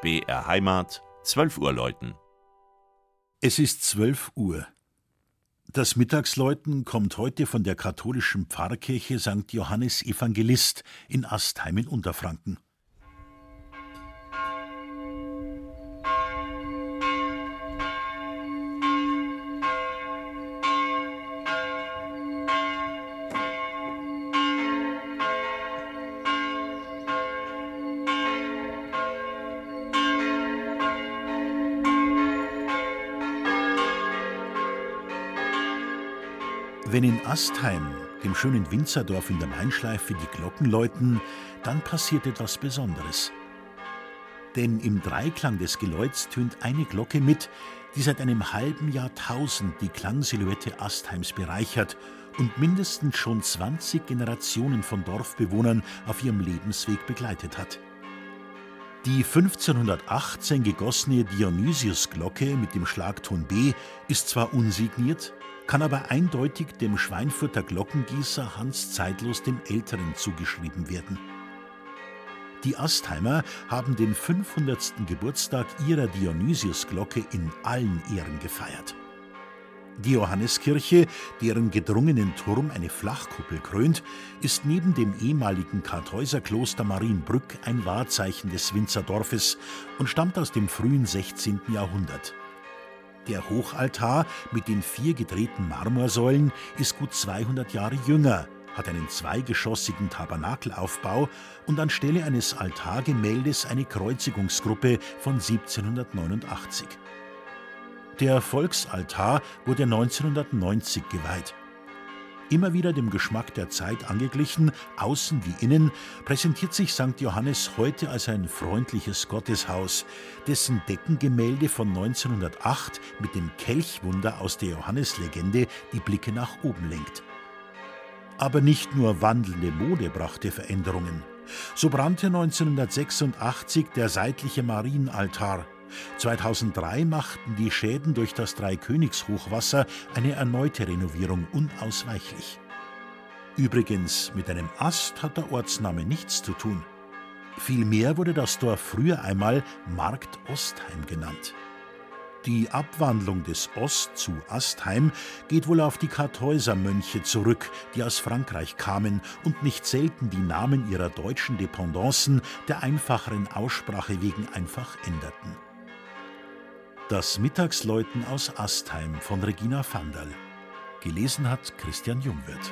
BR Heimat, 12 Uhr läuten. Es ist 12 Uhr. Das Mittagsläuten kommt heute von der katholischen Pfarrkirche St. Johannes Evangelist in Astheim in Unterfranken. Wenn in Astheim, dem schönen Winzerdorf in der Mainschleife, die Glocken läuten, dann passiert etwas Besonderes. Denn im Dreiklang des Geläuts tönt eine Glocke mit, die seit einem halben Jahrtausend die Klangsilhouette Astheims bereichert und mindestens schon 20 Generationen von Dorfbewohnern auf ihrem Lebensweg begleitet hat. Die 1518 gegossene Dionysius-Glocke mit dem Schlagton B ist zwar unsigniert, kann aber eindeutig dem Schweinfurter Glockengießer Hans Zeitlos dem Älteren zugeschrieben werden. Die Astheimer haben den 500. Geburtstag ihrer Dionysiusglocke in allen Ehren gefeiert. Die Johanneskirche, deren gedrungenen Turm eine Flachkuppel krönt, ist neben dem ehemaligen Kartäuserkloster Marienbrück ein Wahrzeichen des Winzerdorfes und stammt aus dem frühen 16. Jahrhundert. Der Hochaltar mit den vier gedrehten Marmorsäulen ist gut 200 Jahre jünger, hat einen zweigeschossigen Tabernakelaufbau und anstelle eines Altargemäldes eine Kreuzigungsgruppe von 1789. Der Volksaltar wurde 1990 geweiht. Immer wieder dem Geschmack der Zeit angeglichen, außen wie innen, präsentiert sich St. Johannes heute als ein freundliches Gotteshaus, dessen Deckengemälde von 1908 mit dem Kelchwunder aus der Johanneslegende die Blicke nach oben lenkt. Aber nicht nur wandelnde Mode brachte Veränderungen. So brannte 1986 der seitliche Marienaltar. 2003 machten die Schäden durch das Dreikönigshochwasser eine erneute Renovierung unausweichlich. Übrigens, mit einem Ast hat der Ortsname nichts zu tun. Vielmehr wurde das Dorf früher einmal Markt Ostheim genannt. Die Abwandlung des Ost zu Astheim geht wohl auf die Kartäusermönche zurück, die aus Frankreich kamen und nicht selten die Namen ihrer deutschen Dependancen der einfacheren Aussprache wegen einfach änderten. Das Mittagsläuten aus Astheim von Regina Vandal. Gelesen hat Christian Jungwirth.